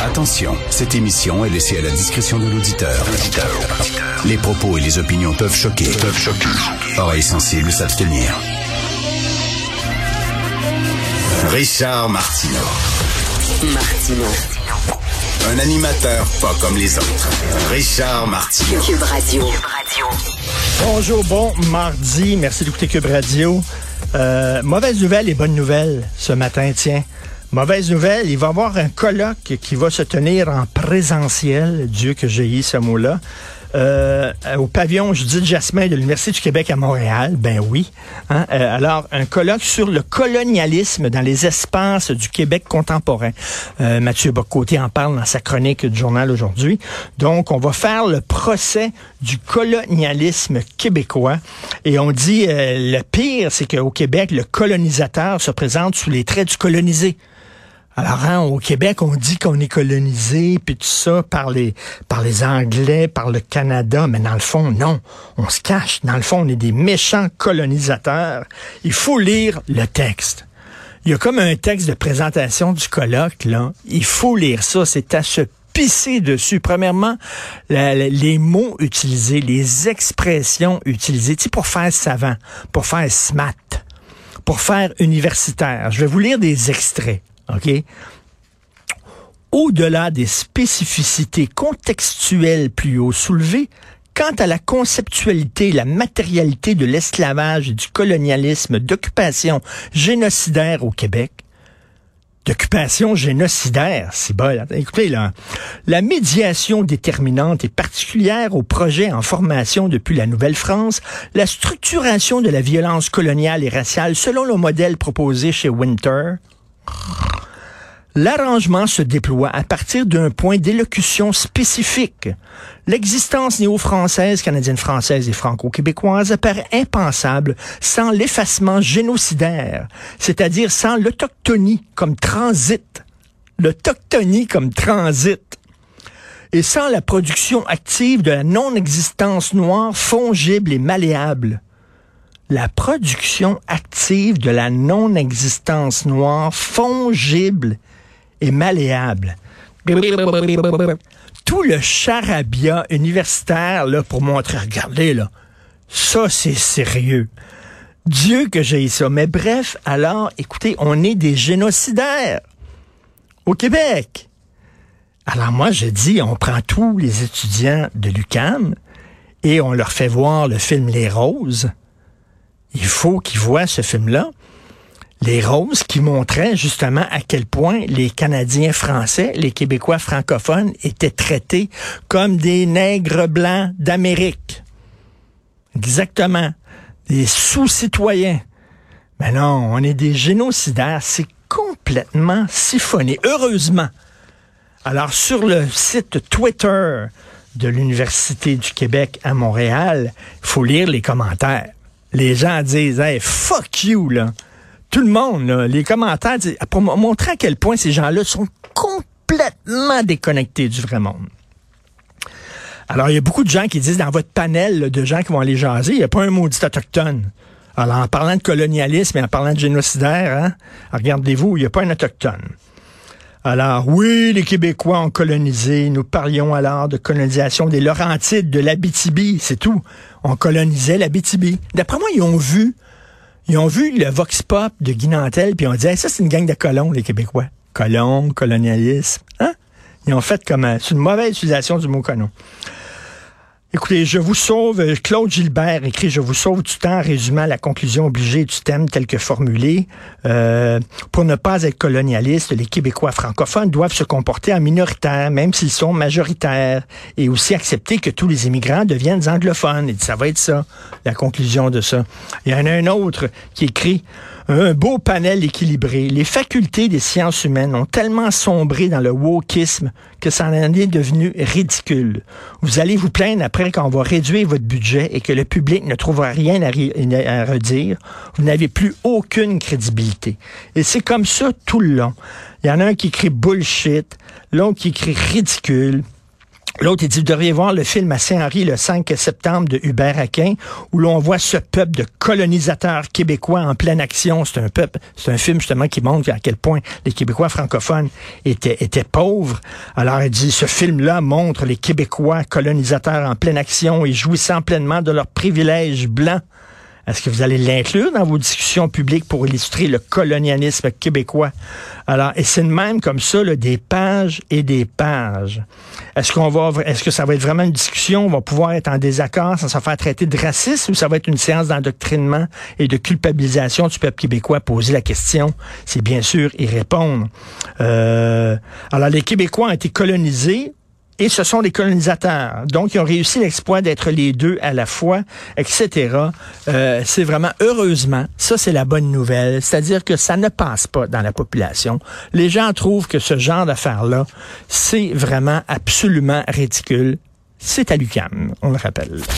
Attention, cette émission est laissée à la discrétion de l'auditeur. Les propos et les opinions peuvent choquer. Peuvent choquer. Oreilles sensibles s'abstenir. Richard Martineau. Martino. Un animateur pas comme les autres. Richard Martineau. Cube Radio. Bonjour, bon mardi. Merci d'écouter Cube Radio. Euh, mauvaise nouvelle et bonne nouvelle ce matin, tiens. Mauvaise nouvelle, il va y avoir un colloque qui va se tenir en présentiel, Dieu que j'ai eu ce mot-là, euh, au pavillon Judith Jasmin de l'Université du Québec à Montréal. Ben oui. Hein? Euh, alors, un colloque sur le colonialisme dans les espaces du Québec contemporain. Euh, Mathieu Bocoté en parle dans sa chronique du journal aujourd'hui. Donc, on va faire le procès du colonialisme québécois. Et on dit, euh, le pire, c'est qu'au Québec, le colonisateur se présente sous les traits du colonisé. Alors, hein, au Québec, on dit qu'on est colonisé, puis tout ça, par les, par les Anglais, par le Canada, mais dans le fond, non. On se cache. Dans le fond, on est des méchants colonisateurs. Il faut lire le texte. Il y a comme un texte de présentation du colloque, là. Il faut lire ça. C'est à se pisser dessus. Premièrement, les mots utilisés, les expressions utilisées, tu pour faire savant, pour faire smart, pour faire universitaire. Je vais vous lire des extraits. OK? Au-delà des spécificités contextuelles plus haut soulevées, quant à la conceptualité la matérialité de l'esclavage et du colonialisme d'occupation génocidaire au Québec, d'occupation génocidaire, c'est bon. Écoutez, là, la médiation déterminante et particulière au projet en formation depuis la Nouvelle-France, la structuration de la violence coloniale et raciale selon le modèle proposé chez Winter, L'arrangement se déploie à partir d'un point d'élocution spécifique. L'existence néo-française, canadienne-française et franco-québécoise apparaît impensable sans l'effacement génocidaire, c'est-à-dire sans l'autochtonie comme transit. L'autochtonie comme transit. Et sans la production active de la non-existence noire fongible et malléable la production active de la non-existence noire fongible et malléable. Tout le charabia universitaire là, pour montrer, regardez là, ça c'est sérieux. Dieu que j'ai ça. Mais bref, alors, écoutez, on est des génocidaires au Québec. Alors moi, je dis, on prend tous les étudiants de l'UCAM et on leur fait voir le film Les Roses il faut qu'ils voient ce film-là. Les Roses qui montraient justement à quel point les Canadiens français, les Québécois francophones étaient traités comme des nègres blancs d'Amérique. Exactement. Des sous-citoyens. Mais non, on est des génocidaires. C'est complètement siphonné. Heureusement. Alors, sur le site Twitter de l'Université du Québec à Montréal, il faut lire les commentaires les gens disent hey, fuck you là. Tout le monde là, les commentaires disent, pour montrer à quel point ces gens-là sont complètement déconnectés du vrai monde. Alors il y a beaucoup de gens qui disent dans votre panel de gens qui vont aller jaser, il n'y a pas un maudit autochtone. Alors en parlant de colonialisme et en parlant de génocidaire, hein, regardez-vous, il n'y a pas un autochtone. Alors, oui, les Québécois ont colonisé. Nous parlions alors de colonisation des Laurentides, de l'Abitibi, c'est tout. On colonisait l'Abitibi. D'après moi, ils ont vu, ils ont vu le Vox Pop de Guy Nantel, puis on dit, ça, c'est une gang de colons, les Québécois. Colons, colonialisme. Hein? Ils ont fait comme, c'est une mauvaise utilisation du mot colon. Écoutez, je vous sauve, euh, Claude Gilbert écrit Je vous sauve du temps en résumant la conclusion obligée du thème tel que formulé. Euh, pour ne pas être colonialiste, les Québécois francophones doivent se comporter en minoritaire, même s'ils sont majoritaires, et aussi accepter que tous les immigrants deviennent anglophones. Et ça va être ça, la conclusion de ça. Il y en a un autre qui écrit un beau panel équilibré. Les facultés des sciences humaines ont tellement sombré dans le wokisme que ça en est devenu ridicule. Vous allez vous plaindre après qu'on va réduire votre budget et que le public ne trouvera rien à, redire. Vous n'avez plus aucune crédibilité. Et c'est comme ça tout le long. Il y en a un qui écrit bullshit, l'autre qui écrit ridicule. L'autre, il dit, vous devriez voir le film à Saint-Henri le 5 septembre de Hubert Aquin, où l'on voit ce peuple de colonisateurs québécois en pleine action. C'est un peuple, c'est un film justement qui montre à quel point les Québécois francophones étaient, étaient pauvres. Alors, il dit, ce film-là montre les Québécois colonisateurs en pleine action et jouissant pleinement de leurs privilèges blancs. Est-ce que vous allez l'inclure dans vos discussions publiques pour illustrer le colonialisme québécois? Alors, et c'est même comme ça, là, des pages et des pages. Est-ce qu'on va, est-ce que ça va être vraiment une discussion? On va pouvoir être en désaccord sans se faire traiter de raciste ou ça va être une séance d'endoctrinement et de culpabilisation du peuple québécois? Poser la question, c'est bien sûr y répondre. Euh, alors, les Québécois ont été colonisés et ce sont des colonisateurs. Donc, ils ont réussi l'exploit d'être les deux à la fois, etc. Euh, c'est vraiment, heureusement, ça c'est la bonne nouvelle, c'est-à-dire que ça ne passe pas dans la population. Les gens trouvent que ce genre d'affaires-là, c'est vraiment absolument ridicule. C'est à l'UQAM, on le rappelle.